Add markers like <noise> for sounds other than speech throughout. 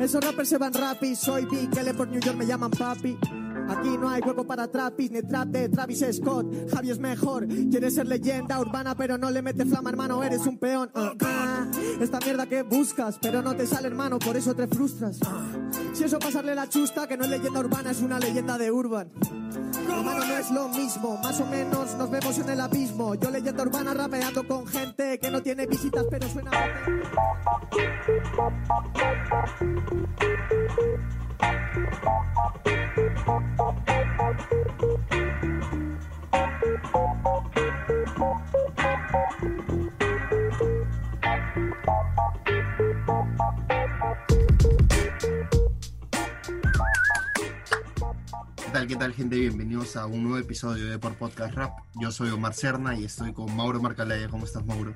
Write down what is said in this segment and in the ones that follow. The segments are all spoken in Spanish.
Esos rappers se van rapis, soy Big L por New York me llaman papi. Aquí no hay hueco para trapis, ni trap de Travis Scott. Javi es mejor, quieres ser leyenda urbana, pero no le metes flama, hermano, eres un peón. Ah, ah. Esta mierda que buscas, pero no te sale, hermano, por eso te frustras. Si eso pasarle la chusta, que no es leyenda urbana, es una leyenda de urban. Hermano, no es lo mismo, más o menos nos vemos en el abismo. Yo leyenda urbana rapeando con gente que no tiene visitas, pero suena. Tal, qué tal, gente? Bienvenidos a un nuevo episodio de Por Podcast Rap. Yo soy Omar Cerna y estoy con Mauro Marcalaya. ¿Cómo estás, Mauro?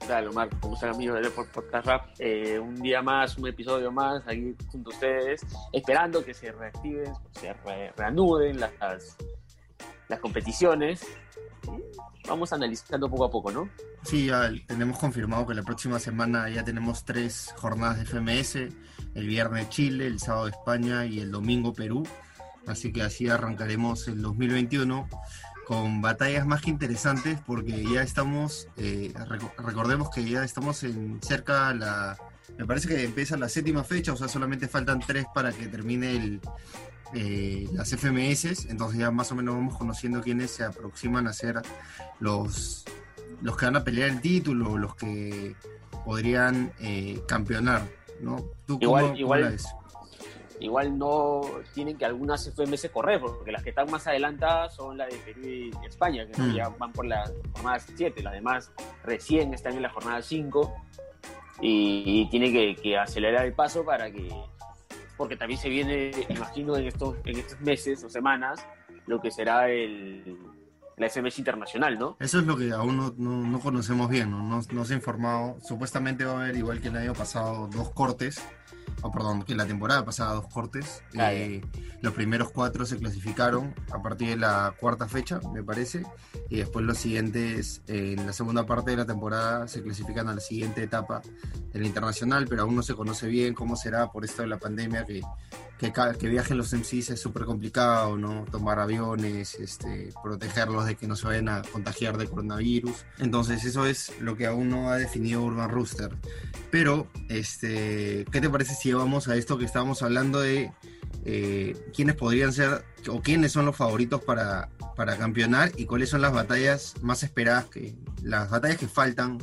¿Qué tal, Omar? ¿Cómo están, amigos de Por Podcast Rap? Eh, un día más, un episodio más, aquí junto a ustedes, esperando que se reactiven, se re- reanuden las, las competiciones. Vamos analizando poco a poco, ¿no? Sí, ya tenemos confirmado que la próxima semana ya tenemos tres jornadas de FMS. El viernes Chile, el sábado España y el domingo Perú. Así que así arrancaremos el 2021 con batallas más que interesantes porque ya estamos, eh, reco- recordemos que ya estamos en cerca la, me parece que empieza la séptima fecha, o sea, solamente faltan tres para que termine el, eh, las FMS, entonces ya más o menos vamos conociendo quiénes se aproximan a ser los, los que van a pelear el título, los que podrían eh, campeonar, ¿no? ¿Tú Igual- cómo- igual-? Igual no tienen que algunas FMS correr, porque las que están más adelantadas son la de Perú y España, que. Mm. ya van por la jornada 7, las demás recién están en la jornada 5 y, y tienen que, que acelerar el paso para que, porque también se viene, imagino, en estos, en estos meses o semanas, lo que será el, la FMS internacional, ¿no? Eso es lo que aún no, no- no conocemos bien, ¿no? No, no se ha informado. Supuestamente va a haber, igual que el año pasado, dos cortes. O perdón, que la temporada pasada dos cortes. Ah, Eh, los primeros cuatro se clasificaron a partir de la cuarta fecha, me parece. Y después los siguientes, eh, en la segunda parte de la temporada, se clasifican a la siguiente etapa del internacional, pero aún no se conoce bien cómo será por esto de la pandemia, que, que, viajen los MCs es súper complicado, ¿no? Tomar aviones, este, protegerlos de que no se vayan a contagiar de coronavirus. Entonces eso es lo que aún no ha definido Urban Rooster. Pero, este, ¿qué te parece si vamos a esto que estábamos hablando de eh, quiénes podrían ser o quiénes son los favoritos para, para campeonar y cuáles son las batallas más esperadas, que las batallas que faltan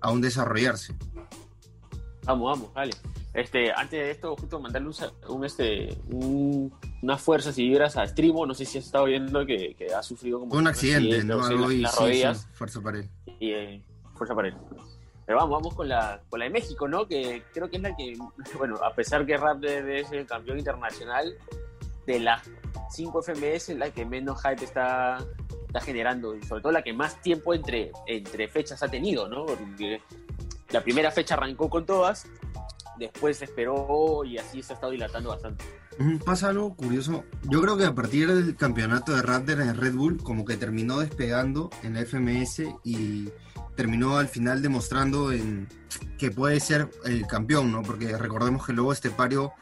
aún desarrollarse? Vamos, vamos, dale. Este, antes de esto, justo mandarle un, un, este, un- unas fuerzas y vibras a Strimo. No sé si has estado viendo que, que ha sufrido como Un accidente, ¿no? Algo y las sí, rodillas. sí, fuerza para él. y eh, fuerza para él. Pero vamos, vamos con la, con la de México, ¿no? Que creo que es la que, <laughs> bueno, a pesar que Raptor es el campeón internacional, de las 5 FMS es la que menos hype está, está generando, y sobre todo la que más tiempo entre, entre fechas ha tenido, ¿no? Porque la primera fecha arrancó con todas, después se esperó y así se ha estado dilatando bastante. Pasa algo curioso. Yo creo que a partir del campeonato de Raptor en Red Bull, como que terminó despegando en la FMS y terminó al final demostrando en que puede ser el campeón, ¿no? Porque recordemos que luego Estepario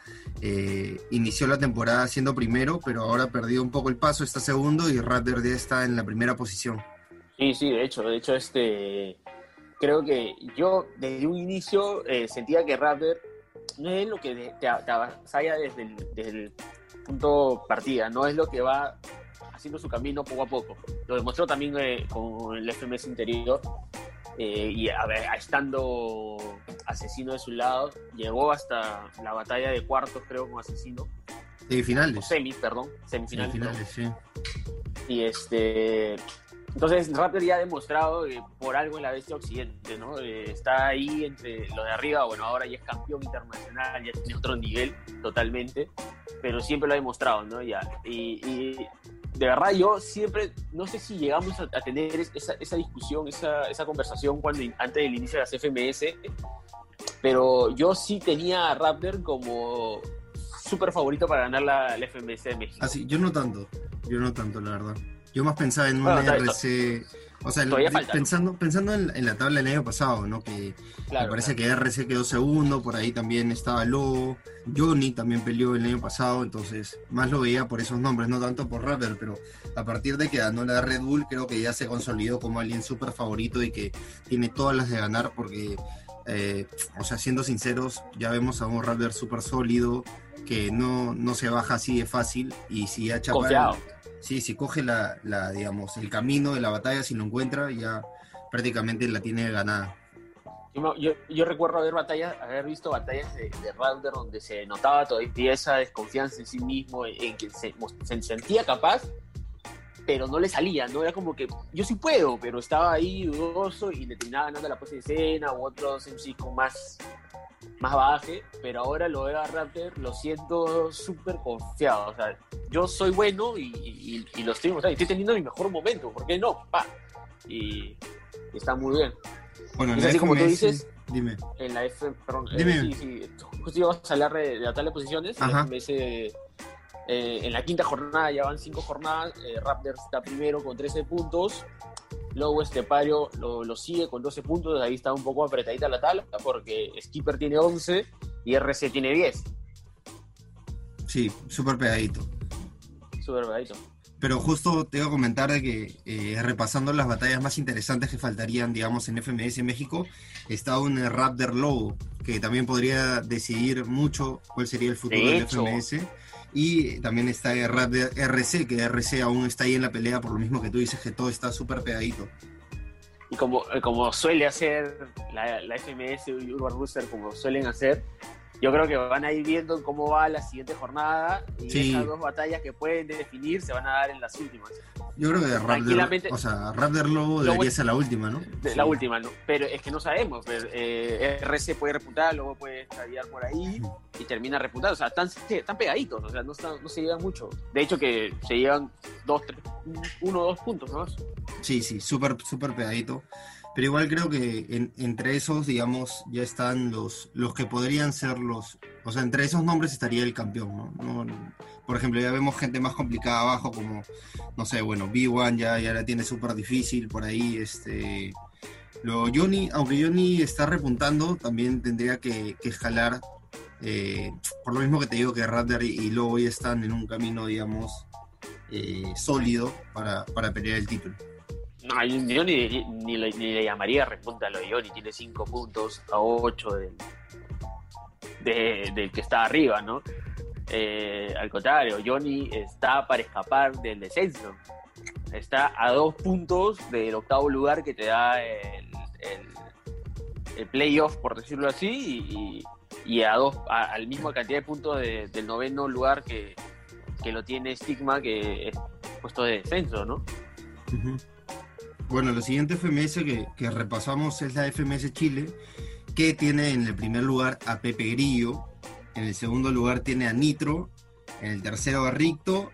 eh, inició la temporada siendo primero, pero ahora ha perdido un poco el paso, está segundo y Raptor ya está en la primera posición. Sí, sí, de hecho, de hecho, este, creo que yo desde un inicio eh, sentía que Raptor no es lo que te, te avasalla desde el, desde el punto partida, no es lo que va haciendo su camino poco a poco. Lo demostró también eh, con el FMS interior eh, y a ver, estando Asesino de su lado, llegó hasta la batalla de cuartos, creo, con Asesino, De o semis, perdón, semifinales. Semifinales, sí. Y este. Entonces, Raptor ya ha demostrado que por algo en la bestia occidente, ¿no? Eh, está ahí entre los de arriba, bueno, ahora ya es campeón internacional, ya tiene otro nivel totalmente, pero siempre lo ha demostrado, ¿no? Ya. Y, y de verdad, yo siempre, no sé si llegamos a, a tener esa, esa discusión, esa, esa conversación cuando, antes del inicio de las FMS, pero yo sí tenía a Raptor como súper favorito para ganar la, la FMS de México. Así, yo no tanto, yo no tanto, la verdad. Yo más pensaba en un Bueno, RC O sea, pensando, pensando en, la tabla del año pasado, ¿no? Que me parece que RC quedó segundo, por ahí también estaba Lobo, Johnny también peleó el año pasado, entonces más lo veía por esos nombres, no tanto por Rapper, pero a partir de que ganó la Red Bull, creo que ya se consolidó como alguien súper favorito y que tiene todas las de ganar, porque, eh, o sea, siendo sinceros, ya vemos a un Rapper súper sólido, que no, no se baja así de fácil, y si ya Chaparro Sí, si coge la, la, digamos, el camino de la batalla, si lo encuentra, ya prácticamente la tiene ganada. Yo, yo, recuerdo haber batallas, haber visto batallas de, de donde se notaba todavía esa desconfianza en sí mismo, en que se, se, sentía capaz, pero no le salía, ¿no? Era como que yo sí puedo, pero estaba ahí dudoso y le terminaba ganando la puesta de escena u otros MC con más más baje, pero ahora lo veo a Raptor, lo siento súper confiado. O sea, yo soy bueno y, lo estoy mostrando. Estoy teniendo mi mejor momento, ¿por qué no? Pa. Y, está muy bien. Bueno, en la como tú dices, dime. En la F, perdón, eh, dime. sí, sí, justo íbamos a hablar de, la tabla de posiciones. En, eh, en la quinta jornada ya van cinco jornadas. Eh, Raptor está primero con 13 puntos. Luego Estepario lo, lo sigue con 12 puntos, ahí está un poco apretadita la tabla, porque Skipper tiene 11 y RC tiene 10. Sí, súper pegadito. Súper pegadito. Pero justo te iba a comentar de que eh, repasando las batallas más interesantes que faltarían, digamos, en FMS México, está un Raptor Lobo, que también podría decidir mucho cuál sería el futuro del FMS. Y también está RC, que RC aún está ahí en la pelea por lo mismo que tú dices que todo está súper pegadito. Y como, como suele hacer la, la FMS y Urban Booster, como suelen hacer, yo creo que van a ir viendo cómo va la siguiente jornada y esas dos batallas que pueden definir se van a dar en las últimas. Yo creo que Raptor, o sea, Raptor Lobo debería ser la última, ¿no? La última, ¿no? Pero es que no sabemos. Eh, RC puede repuntar, luego puede estallar por ahí y termina repuntando. O sea, están, están pegaditos, o sea, no, no se llevan mucho. De hecho, que se llevan dos, tres, uno o dos puntos más. Sí, sí, súper, súper pegadito. Pero igual creo que entre esos, digamos, ya están los, los que podrían ser los... O sea, entre esos nombres estaría el campeón, ¿no? por ejemplo, ya vemos gente más complicada abajo, como, no sé, bueno, B1 ya, ya la tiene súper difícil por ahí, este... Lo, Johnny, aunque Johnny está repuntando, también tendría que, escalar, eh, por lo mismo que te digo que Raptor y, y Lobo están en un camino, digamos, eh, sólido para, para pelear el título. No, yo ni, ni, le, llamaría repunta a lo tiene 5 puntos a 8 del, del que está arriba, ¿no? Eh, al contrario, Johnny está para escapar del descenso. Está a dos puntos del octavo lugar que te da el, el, playoff, por decirlo así, y, a dos, al mismo cantidad de puntos del noveno lugar que, que, lo tiene Stigma, que es puesto de descenso, ¿no? Bueno, la siguiente FMS que, repasamos es la FMS Chile, que tiene en el primer lugar a Pepe Grillo, en el segundo lugar tiene a Nitro, en el tercero a Ricto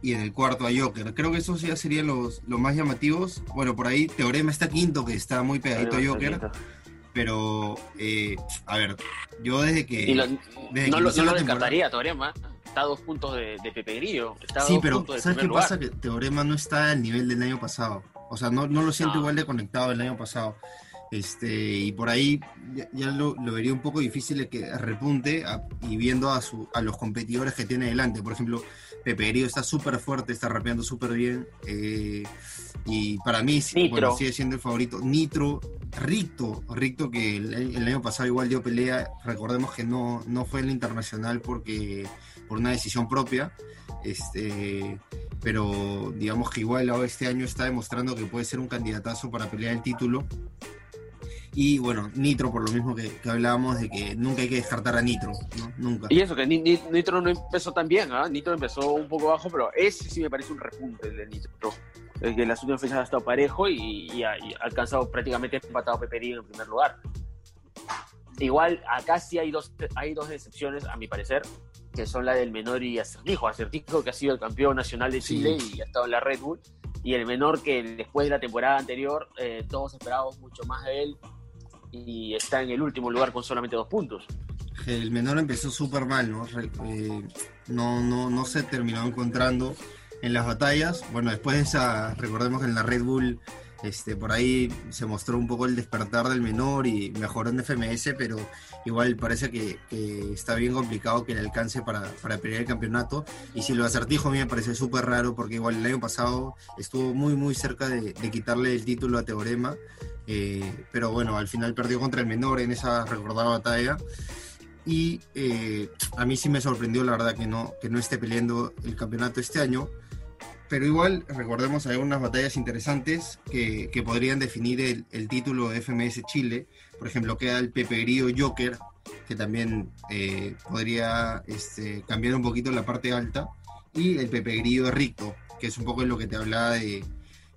y en el cuarto a Joker. Creo que esos ya serían los, los más llamativos. Bueno, por ahí Teorema está quinto, que está muy pegadito a Joker. Pero, eh, a ver, yo desde que... no, lo, descartaría, Teorema está a dos puntos de, Pepe Grillo. sí, pero ¿sabes qué pasa? Que Teorema no está al nivel del año pasado. O sea, no, lo siento igual de conectado el año pasado. Este, y por ahí ya, lo, vería un poco difícil que repunte y viendo a, su, a los competidores que tiene delante. Por ejemplo, Pepe Grillo está súper fuerte, está rapeando súper bien. Eh, y para mí bueno, sigue siendo el favorito. Nitro, Ricto, Ricto que el, año pasado igual dio pelea. Recordemos que no, no fue en el internacional porque por una decisión propia. Este, pero digamos que igual este año está demostrando que puede ser un candidatazo para pelear el título. Y bueno, Nitro, por lo mismo que, hablábamos de que nunca hay que descartar a Nitro, ¿no? Nunca. Y eso, que Nitro no empezó tan bien, ¿ah? Nitro empezó un poco bajo, pero ese sí me parece un repunte de Nitro. Es que en las últimas fechas ha estado parejo y, ha, alcanzado prácticamente empatado a Peperín en primer lugar. Igual, acá sí hay dos, hay dos excepciones, a mi parecer que son la del menor y Acertijo. Acertijo que ha sido el campeón nacional de Chile y ha estado en la Red Bull. Y el menor que después de la temporada anterior eh, todos esperábamos mucho más de él y está en el último lugar con solamente dos puntos. El menor empezó súper mal, ¿no? Eh, ¿no? no, no, se terminó encontrando en las batallas. Bueno, después de esa, recordemos que en la Red Bull Este, por ahí se mostró un poco el despertar del menor y mejoró en FMS, pero igual parece que, está bien complicado que le alcance para, para pelear el campeonato. Y si lo acertijo a mí me parece súper raro porque igual el año pasado estuvo muy muy cerca de, quitarle el título a Teorema, eh, pero bueno, al final perdió contra el menor en esa recordada batalla. Y eh, a mí sí me sorprendió la verdad que no, que no esté peleando el campeonato este año pero igual recordemos hay unas batallas interesantes que, que podrían definir el, título de FMS Chile. Por ejemplo, queda el Pepe Grillo Joker, que también eh, podría este, cambiar un poquito la parte alta, y el Pepe Grillo de Ricto, que es un poco lo que te hablaba de,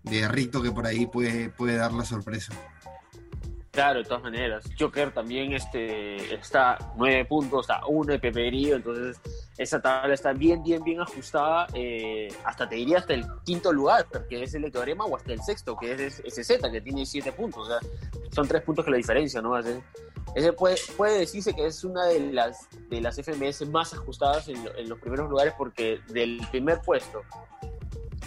de Ricto, que por ahí puede, puede dar la sorpresa. Claro, de todas maneras. Joker también este, está nueve puntos, está uno de peperío, entonces esa tabla está bien, bien, bien ajustada. Eh, hasta te diría hasta el quinto lugar, que es el teorema, o hasta el sexto, que es SZ, que tiene siete puntos. O sea, son tres puntos que la diferencia, ¿no? Ese, ese puede, puede decirse que es una de las, de las FMS más ajustadas en, en los primeros lugares, porque del primer puesto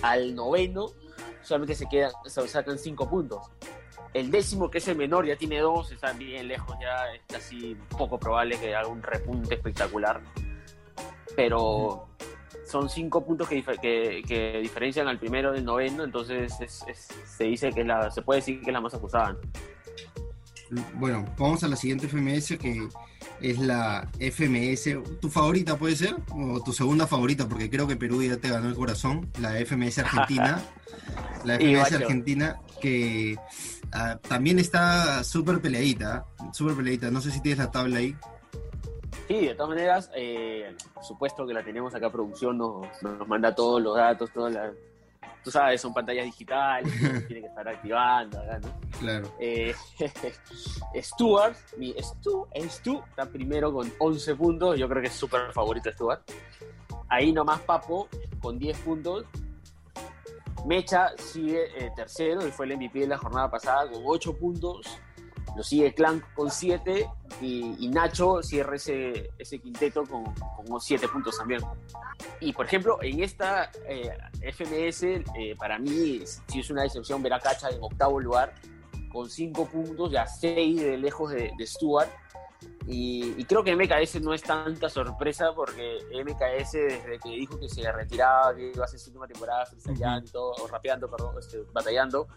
al noveno solamente se quedan, se sacan cinco puntos. El décimo, que es el menor, ya tiene dos, está bien lejos, ya es casi poco probable que haga un repunte espectacular. Pero son cinco puntos que, que, diferencian al primero del noveno, entonces se dice que la, se puede decir que es la más acusada. Bueno, vamos a la siguiente FMS que es la FMS, tu favorita puede ser, o tu segunda favorita, porque creo que Perú ya te ganó el corazón, la FMS Argentina. <laughs> la FMS Argentina que Ah, también está súper peleadita, súper peleadita. No sé si tienes la tabla ahí. Sí, de todas maneras, eh, supuesto que la tenemos acá, producción nos, nos manda todos los datos, todas las... Tú sabes, son pantallas digitales, <laughs> tiene que estar activando, ¿no? Claro. Eh, <laughs> Stuart, mi Stu, Stu, está primero con 11 puntos, yo creo que es súper favorito Stuart. Ahí nomás Papo con 10 puntos Mecha sigue eh, tercero, y fue el MVP de la jornada pasada con 8 puntos. Lo sigue Clank con 7 y, Nacho cierra ese, ese quinteto con, con 7 puntos también. Y por ejemplo, en esta eh, FMS, eh, para mí sí es una decepción ver a Cacha en octavo lugar con 5 puntos, ya 6 de lejos de, de Stuart y, creo que MKS no es tanta sorpresa porque MKS desde que dijo que se retiraba, que iba a hacer su última temporada freestyleando, o rapeando, perdón, este, batallando,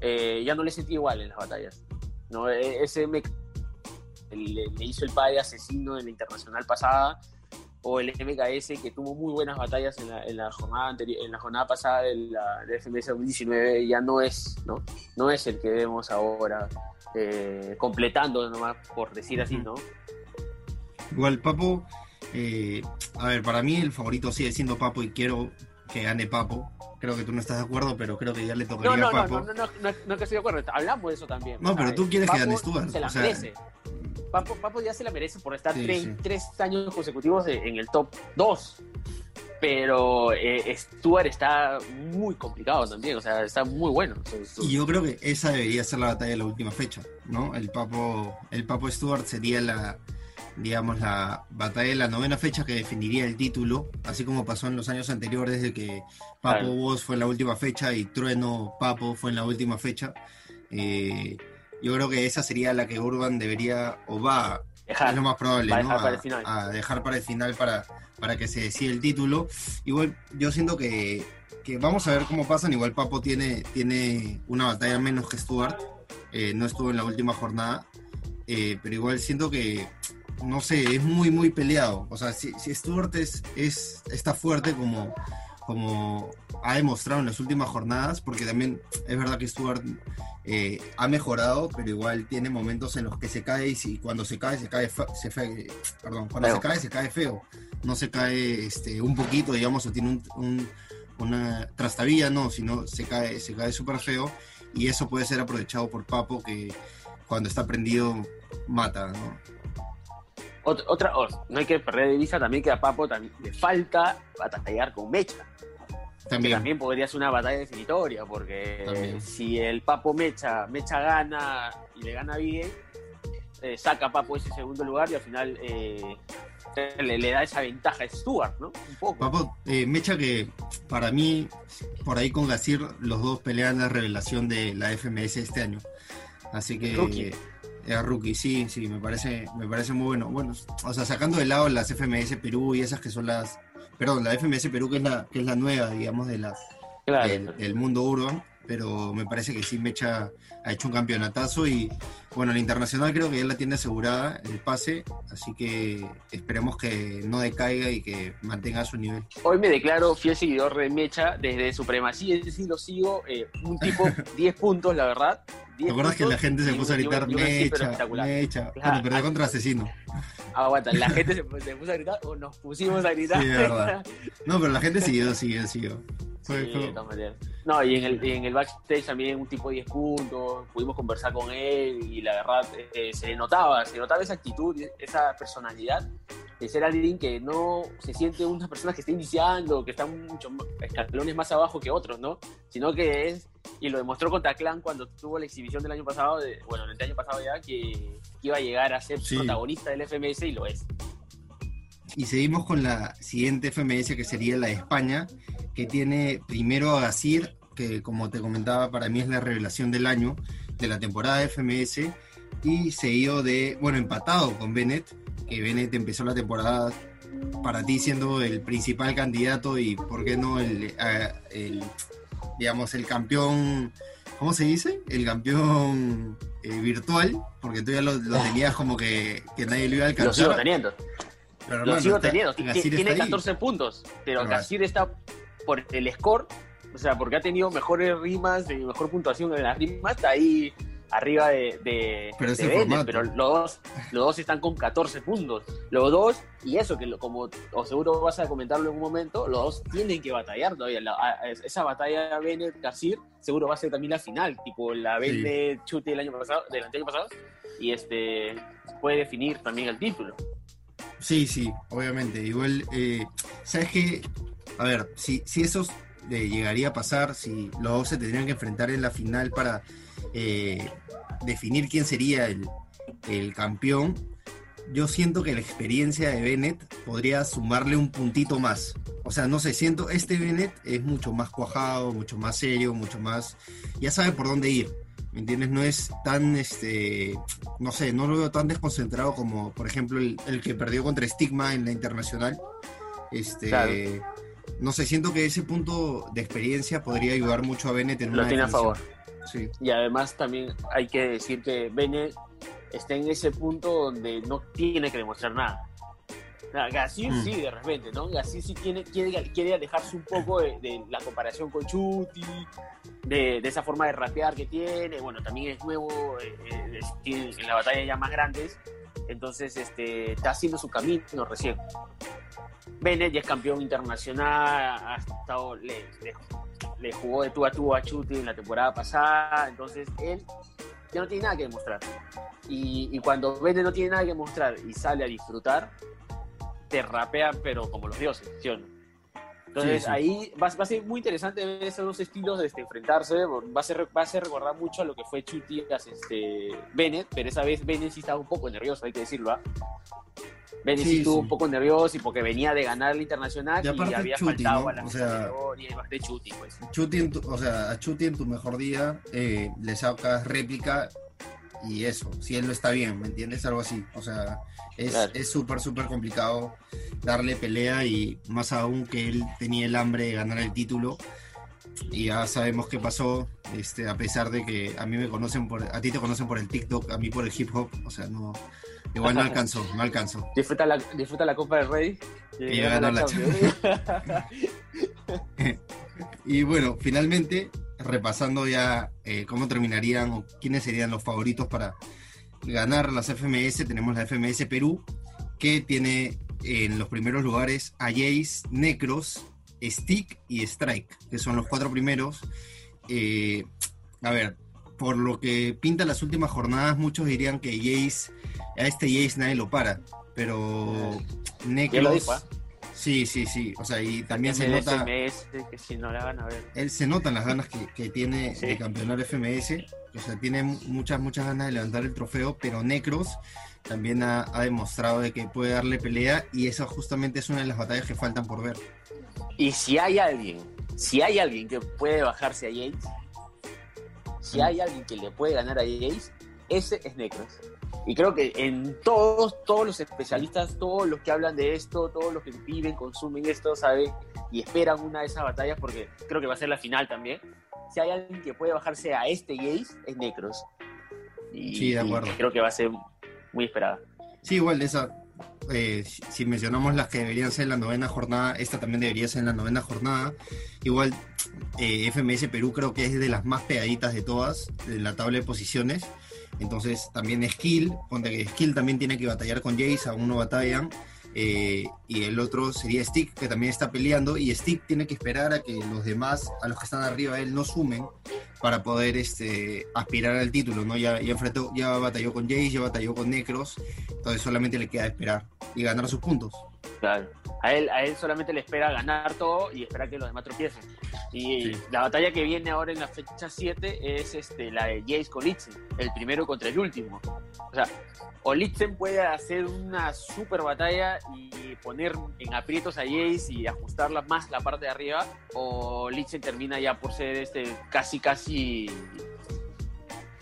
eh, ya no le sentí igual en las batallas. ¿no? E, ese MKS le, hizo el padre asesino en la internacional pasada o el MKS que tuvo muy buenas batallas en la, en la jornada anterior, en la jornada pasada de la de FMS 2019 ya no es, ¿no? No es el que vemos ahora eh, completando nomás, por decir así, ¿no? Igual, Papo, eh, a ver, para mí el favorito sigue siendo Papo y quiero que gane Papo. Creo que tú no estás de acuerdo, pero creo que ya le tocaría no, a Papo. No, no, no, no, no, que estoy de acuerdo, hablamos de eso también. No, pero tú quieres que gane Stuart. Se la merece. Papo, Papo, ya se la merece por estar tres, años consecutivos en el top 2 pero eh, Stuart está muy complicado también, o sea, está muy bueno. Y yo creo que esa debería ser la batalla de la última fecha, ¿no? El Papo, el Papo Stuart sería la, digamos, la batalla de la novena fecha que definiría el título, así como pasó en los años anteriores, de que Papo claro. fue en la última fecha y Trueno Papo fue en la última fecha. Eh, yo creo que esa sería la que Urban debería o va, dejar, es lo más probable, ¿no? a dejar para el final para para que se decida el título. Igual yo siento que, vamos a ver cómo pasan. Igual Papo tiene, tiene una batalla menos que Stuart. Eh, no estuvo en la última jornada. Eh, pero igual siento que, no sé, es muy, muy peleado. O sea, si, si Stuart es, es, está fuerte como, como ha demostrado en las últimas jornadas, porque también es verdad que Stuart eh, ha mejorado, pero igual tiene momentos en los que se cae y si, cuando se cae, se cae, se perdón, cuando se cae, se cae feo no se cae este, un poquito, digamos, o tiene una trastabilla, no, sino se cae se cae súper feo y eso puede ser aprovechado por Papo que cuando está prendido mata, ¿no? Otra, no hay que perder de vista también que a Papo también le falta batallar con Mecha. También. Que también podría ser una batalla definitoria, porque si el Papo Mecha, Mecha gana y le gana bien, eh, saca a Papo ese segundo lugar y al final eh, le, da esa ventaja a Stuart, ¿no? Un poco. Papo, eh, Mecha que para mí, por ahí con Gasir, los dos pelean la revelación de la FMS este año. Así que Rookie. eh, rookie, sí, sí, me parece, me parece muy bueno. Bueno, o sea, sacando de lado las FMS Perú y esas que son las, perdón, la FMS Perú que es la, que es la nueva, digamos, de la, Claro. del, del mundo urban, pero me parece que sí Mecha ha hecho un campeonatazo y bueno, la internacional creo que ya la tiene asegurada el pase, así que esperemos que no decaiga y que mantenga su nivel. Hoy me declaro fiel seguidor de Mecha desde Supremacía, es decir, lo sigo. eh, un tipo <laughs> 10 puntos, la verdad. 10 ¿Te acuerdas que la gente se puso a gritar Mecha. Mecha, Claro. perdió contra Asesino? Aguanta, la gente se, puso a gritar o nos pusimos a gritar. Sí, verdad. No, pero la gente <laughs> siguió, siguió, siguió. Sí, de. No, y en el, y en el backstage también un tipo de 10 puntos, pudimos conversar con él y la verdad eh, se le notaba, se notaba esa actitud, esa personalidad de ser alguien que no se siente una persona que está iniciando, que está muchos escalones más abajo que otros, ¿no? Sino que es, y lo demostró contra Clan cuando tuvo la exhibición del año pasado, de- bueno, el año pasado ya, que, que iba a llegar a ser Sí. protagonista del FMS y lo es. Y seguimos con la siguiente FMS que sería la de España, que tiene primero a Gasir, que como te comentaba, para mí es la revelación del año de la temporada de FMS, y seguido de, bueno, empatado con Bennett, que Bennett empezó la temporada para ti siendo el principal candidato y, ¿por qué no, el, eh, el, digamos, el campeón, ¿cómo se dice? El campeón eh, virtual, porque tú ya lo, lo tenías como que, que nadie lo iba a Lo sigo alcanzar. teniendo. Pero, Lo hermano, sigo está- teniendo. Tiene está ahí. 14 puntos, pero Pero Gasir está por el score, o sea, porque ha tenido mejores rimas y mejor puntuación en las rimas, está ahí arriba de, de, Pero de Bennett, pero los dos, los dos están con 14 puntos. Los dos, y eso que como o seguro vas a comentarlo en un momento, los dos tienen que batallar todavía. La- esa batalla Bennett-Gasir seguro va a ser también la final, tipo la Sí. Bennett-Chute del año pasado, del año pasado, y este puede definir también el título. Sí, sí, obviamente. Igual, eh, ¿sabes qué? A ver, si, si eso eh, llegaría a pasar, si los dos se tendrían que enfrentar en la final para eh, definir quién sería el, el campeón, yo siento que la experiencia de Bennett podría sumarle un puntito más. O sea, no sé, siento, este Bennett es mucho más cuajado, mucho más serio, mucho más... Ya sabe por dónde ir. ¿Me entiendes? No es tan, este, no sé, no lo veo tan desconcentrado como, por ejemplo, el, el que perdió contra Stigma en la internacional. Este. No sé, siento que ese punto de experiencia podría ayudar mucho a Bennett en Lo una tiene a definición. favor. Sí, Y además también hay que decir que Bennett está en ese punto donde no tiene que demostrar nada. Gasir Mm. sí, de repente, ¿no? Gasir sí tiene, quiere, quiere alejarse un poco de, de la comparación con Chuti, de, de esa forma de rapear que tiene. Bueno, también es nuevo, eh, eh, tiene en la batalla ya más grandes. Entonces, este, está haciendo su camino recién. Bennett ya es campeón internacional, ha estado, le, le- le jugó de tú a tú a Chuti en la temporada pasada, entonces él ya no tiene nada que demostrar. Y, y cuando Bennett no tiene nada que demostrar y sale a disfrutar, te rapea, pero como los dioses, ¿sí o no? Entonces Sí, sí. ahí va, va a ser muy interesante ver esos dos estilos de este, enfrentarse. Va a, ser, va a ser recordar mucho a lo que fue Chuti este, Bennett, pero esa vez Bennett sí estaba un poco nervioso, hay que decirlo. ¿ah? Bennett sí, estuvo sí. un poco nervioso y porque venía de ganar el internacional Y y, había Chuti, faltado ¿no? a la O sea- y bastante Chuti, pues. Chuti en tu- o sea, a Chuti en tu mejor día eh, le sacas réplica y eso, si él no está bien, ¿me entiendes? Algo así. O sea, es Claro. súper, súper complicado darle pelea y más aún que él tenía el hambre de ganar el título. Y ya sabemos qué pasó, este, a pesar de que a mí me conocen por, a ti te conocen por el TikTok, a mí por el hip hop, o sea, no, igual no alcanzó, no alcanzó. Disfruta la, disfruta la Copa del Rey. Y ganó la <laughs> Y bueno, finalmente, repasando ya eh, cómo terminarían o quiénes serían los favoritos para ganar las FMS, tenemos la FMS Perú, que tiene en los primeros lugares a Jace, Necros, Stick y Strike, que son los cuatro primeros. Eh, a ver, por lo que pinta las últimas jornadas, muchos dirían que Jace, a este Jace nadie lo para, pero dijo, ¿ah? Sí, sí, sí. O sea, y también se nota, que si no la van a ver. él se notan las ganas que, que tiene Sí. de campeonar FMS. O sea, tiene mu- muchas, muchas ganas de levantar el trofeo, pero Necros también ha, ha demostrado de que puede darle pelea y esa justamente es una de las batallas que faltan por ver. Y si hay alguien si hay alguien que puede bajarse a Jace, si hay alguien que le puede ganar a Jace, ese es Necros. Y creo que en todos, todos los especialistas, todos los que hablan de esto, todos los que viven, consumen esto, saben y esperan una de esas batallas porque creo que va a ser la final también. Si hay alguien que puede bajarse a este Jace, es Necros. Y, sí, de acuerdo. creo que va a ser muy esperada. Sí, igual esa, eh, si mencionamos las que deberían ser la novena jornada, esta también debería ser la novena jornada. Igual eh, FMS Perú creo que es de las más pegaditas de todas, de la tabla de posiciones. Entonces también Skill, ponte que Skill también tiene que batallar con Jace, aún no batallan. Eh, y el otro sería Stick, que también está peleando, y Stick tiene que esperar a que los demás, a los que están arriba de él, no sumen para poder este, aspirar al título, ¿no? Ya, ya enfrentó, ya batalló con Jace, ya batalló con Necros, entonces solamente le queda esperar y ganar sus puntos. Claro, a él, a él solamente le espera ganar todo y esperar que los demás tropiecen. Y la batalla que viene ahora en la fecha 7 es este, la de Jace con Litzen, el primero contra el último. O sea, o Litzen puede hacer una super batalla y poner en aprietos a Jace y ajustarla más la parte de arriba, o Litzen termina ya por ser este casi casi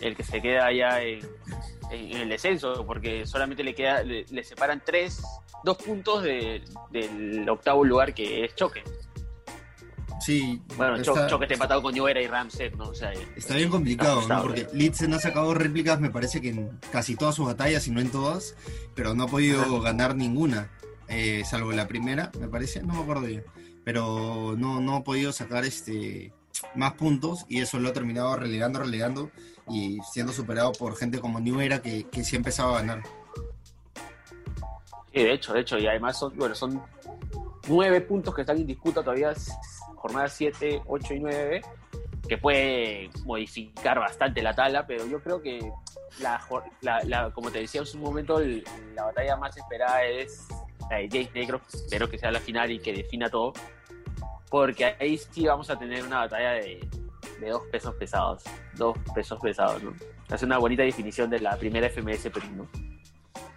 el que se queda allá en, el descenso, porque solamente le queda, le, separan tres, dos puntos del octavo lugar que es Choque. Sí. Bueno, está, Choque está empatado con Lloera y Ramset, ¿no? O sea, está bien complicado, ¿no? Porque Litzen ha sacado réplicas, me parece que en casi todas sus batallas, y no en todas, pero no ha podido ganar ninguna, eh, salvo la primera, me parece, no me acuerdo bien. Pero no, no ha podido sacar este más puntos y eso lo ha terminado relegando, relegando y siendo superado por gente como New Era que, que sí empezaba a ganar. Sí, de hecho, de hecho, y además son, bueno, son nueve puntos que están en disputa todavía jornadas 7, 8 y 9, que puede modificar bastante la tabla, pero yo creo que, la, como te decía en un momento, la batalla más esperada es la de Jace Negro, espero que sea la final y que defina todo, porque ahí sí vamos a tener una batalla de, de dos pesos pesados, dos pesos pesados, ¿no? Hace una bonita definición de la primera FMS Perú, ¿no?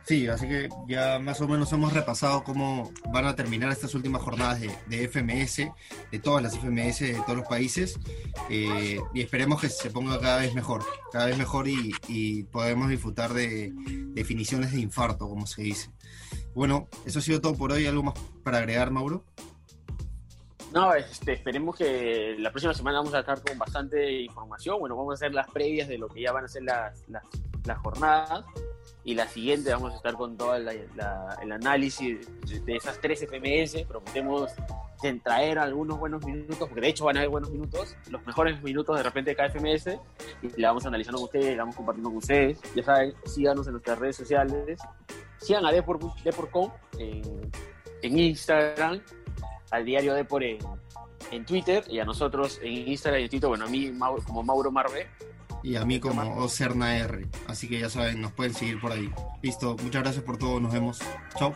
Sí, así que ya más o menos hemos repasado cómo van a terminar estas últimas jornadas de, FMS, de todas las FMS de todos los países, eh, y esperemos que se ponga cada vez mejor, cada vez mejor y, podemos disfrutar de definiciones de infarto, como se dice. Bueno, eso ha sido todo por hoy. ¿Algo más para agregar, Mauro? No, este, esperemos que la próxima semana vamos a estar con bastante información. Bueno, vamos a hacer las previas de lo que ya van a ser las, las, las jornadas y la siguiente vamos a estar con todo el análisis de, esas tres FMS. Prometemos traer algunos buenos minutos, porque de hecho van a haber buenos minutos, los mejores minutos de repente de cada FMS, y la vamos analizando con ustedes, la vamos compartiendo con ustedes. Ya saben, síganos en nuestras redes sociales, sigan a Depor.com en, en Instagram, al diario Depor en, en Twitter, y a nosotros en Instagram y en Twitter, bueno, a mí como Mauro Marve y a mí como Ocerna R. Así que ya saben, nos pueden seguir por ahí. Listo, muchas gracias por todo, nos vemos. Chao.